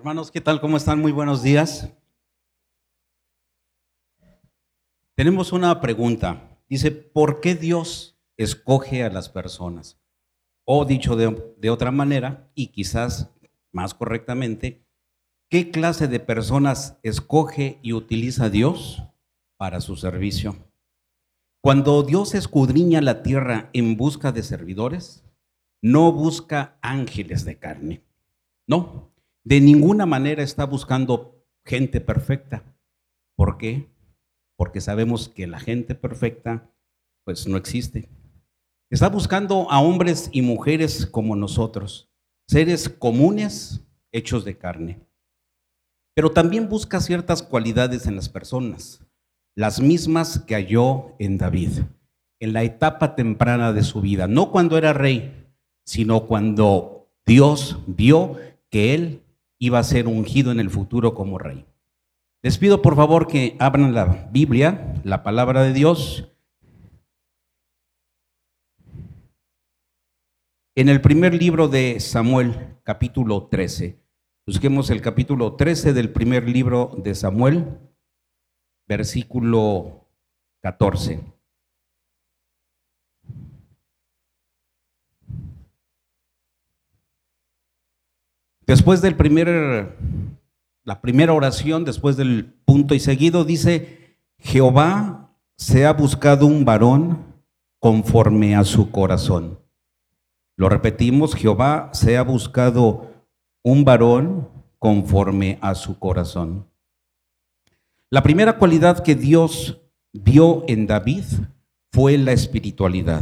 Hermanos, ¿qué tal? ¿Cómo están? Muy buenos días. Tenemos una pregunta. Dice, ¿por qué Dios escoge a las personas? O dicho de, de otra manera, y quizás más correctamente, ¿qué clase de personas escoge y utiliza Dios para su servicio? Cuando Dios escudriña la tierra en busca de servidores, no busca ángeles de carne. No, de ninguna manera está buscando gente perfecta. ¿Por qué? Porque sabemos que la gente perfecta pues no existe. Está buscando a hombres y mujeres como nosotros, seres comunes hechos de carne. Pero también busca ciertas cualidades en las personas, las mismas que halló en David, en la etapa temprana de su vida, no cuando era rey, sino cuando Dios vio que él iba a ser ungido en el futuro como rey. Les pido por favor que abran la Biblia, la palabra de Dios. En el primer libro de Samuel, capítulo 13. Busquemos el capítulo 13 del primer libro de Samuel, versículo 14. Después del primer, la primera oración, después del punto y seguido, dice, Jehová se ha buscado un varón conforme a su corazón. Lo repetimos, Jehová se ha buscado un varón conforme a su corazón. La primera cualidad que Dios vio en David fue la espiritualidad.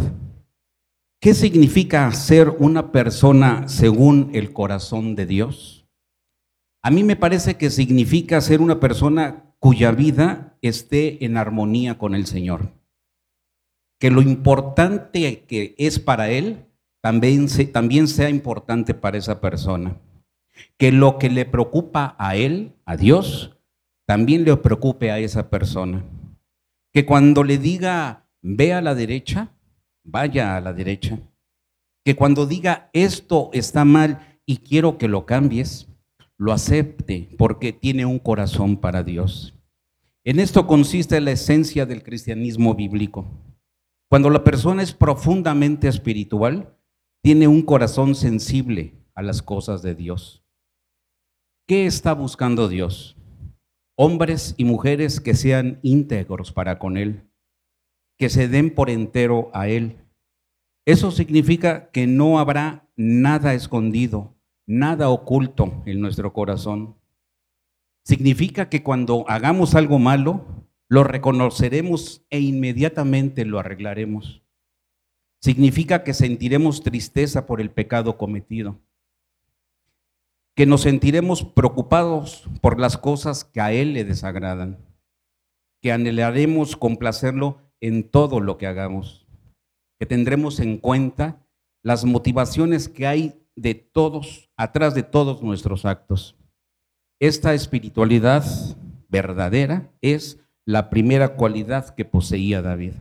¿Qué significa ser una persona según el corazón de Dios? A mí me parece que significa ser una persona cuya vida esté en armonía con el Señor. Que lo importante que es para Él también, también sea importante para esa persona. Que lo que le preocupa a Él, a Dios, también le preocupe a esa persona. Que cuando le diga, ve a la derecha, vaya a la derecha. Que cuando diga esto está mal y quiero que lo cambies, lo acepte porque tiene un corazón para Dios. En esto consiste la esencia del cristianismo bíblico. Cuando la persona es profundamente espiritual, tiene un corazón sensible a las cosas de Dios. ¿Qué está buscando Dios? Hombres y mujeres que sean íntegros para con Él, que se den por entero a Él. Eso significa que no habrá nada escondido, nada oculto en nuestro corazón. Significa que cuando hagamos algo malo, lo reconoceremos e inmediatamente lo arreglaremos. Significa que sentiremos tristeza por el pecado cometido, que nos sentiremos preocupados por las cosas que a Él le desagradan, que anhelaremos complacerlo en todo lo que hagamos, que tendremos en cuenta las motivaciones que hay de todos, atrás de todos nuestros actos. Esta espiritualidad verdadera es la primera cualidad que poseía David.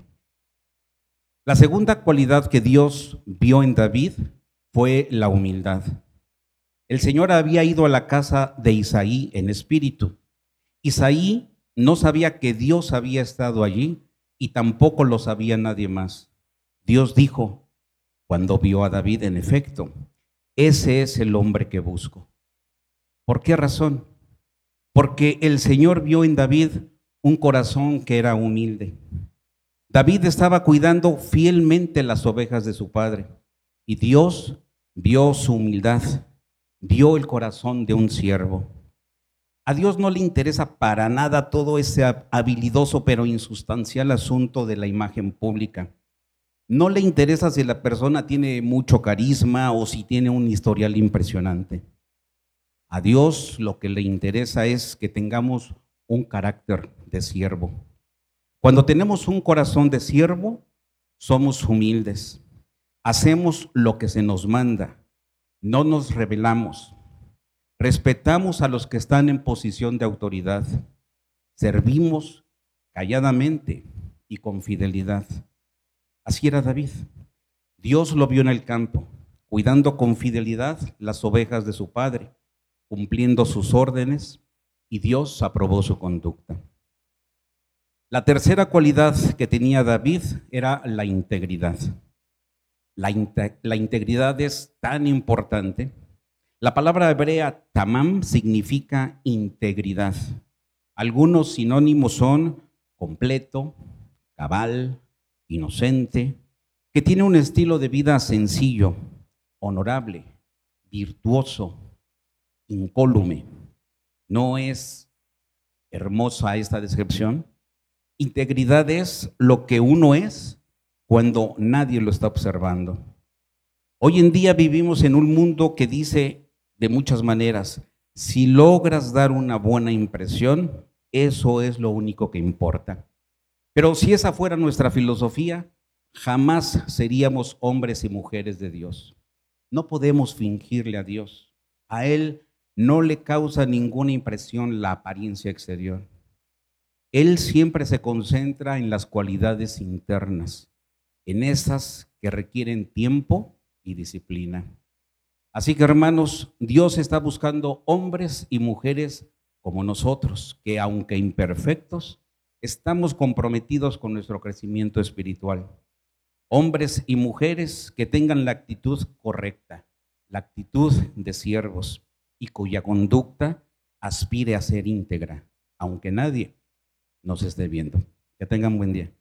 La segunda cualidad que Dios vio en David fue la humildad. El Señor había ido a la casa de Isaí en espíritu. Isaí no sabía que Dios había estado allí y tampoco lo sabía nadie más. Dios dijo, cuando vio a David, en efecto, ese es el hombre que busco. ¿Por qué razón? Porque el Señor vio en David un corazón que era humilde. David estaba cuidando fielmente las ovejas de su padre y Dios vio su humildad, vio el corazón de un siervo. A Dios no le interesa para nada todo ese habilidoso pero insustancial asunto de la imagen pública. No le interesa si la persona tiene mucho carisma o si tiene un historial impresionante. A Dios lo que le interesa es que tengamos un carácter de siervo. Cuando tenemos un corazón de siervo, somos humildes. Hacemos lo que se nos manda. No nos rebelamos. Respetamos a los que están en posición de autoridad. Servimos calladamente y con fidelidad. Así era David. Dios lo vio en el campo, cuidando con fidelidad las ovejas de su padre. cumpliendo sus órdenes y Dios aprobó su conducta. La tercera cualidad que tenía David era la integridad. La, integridad es tan importante. La palabra hebrea tamam significa integridad. Algunos sinónimos son completo, cabal, inocente, que tiene un estilo de vida sencillo, honorable, virtuoso, incólume. ¿No es hermosa esta descripción? Integridad es lo que uno es cuando nadie lo está observando. Hoy en día vivimos en un mundo que dice de muchas maneras, si logras dar una buena impresión, eso es lo único que importa. Pero si esa fuera nuestra filosofía, jamás seríamos hombres y mujeres de Dios. No podemos fingirle a Dios. A Él no le causa ninguna impresión la apariencia exterior. Él siempre se concentra en las cualidades internas, en esas que requieren tiempo y disciplina. Así que hermanos, Dios está buscando hombres y mujeres como nosotros, que aunque imperfectos, estamos comprometidos con nuestro crecimiento espiritual hombres y mujeres que tengan la actitud correcta, la actitud de siervos y cuya conducta aspire a ser íntegra, aunque nadie nos esté viendo. Que tengan buen día.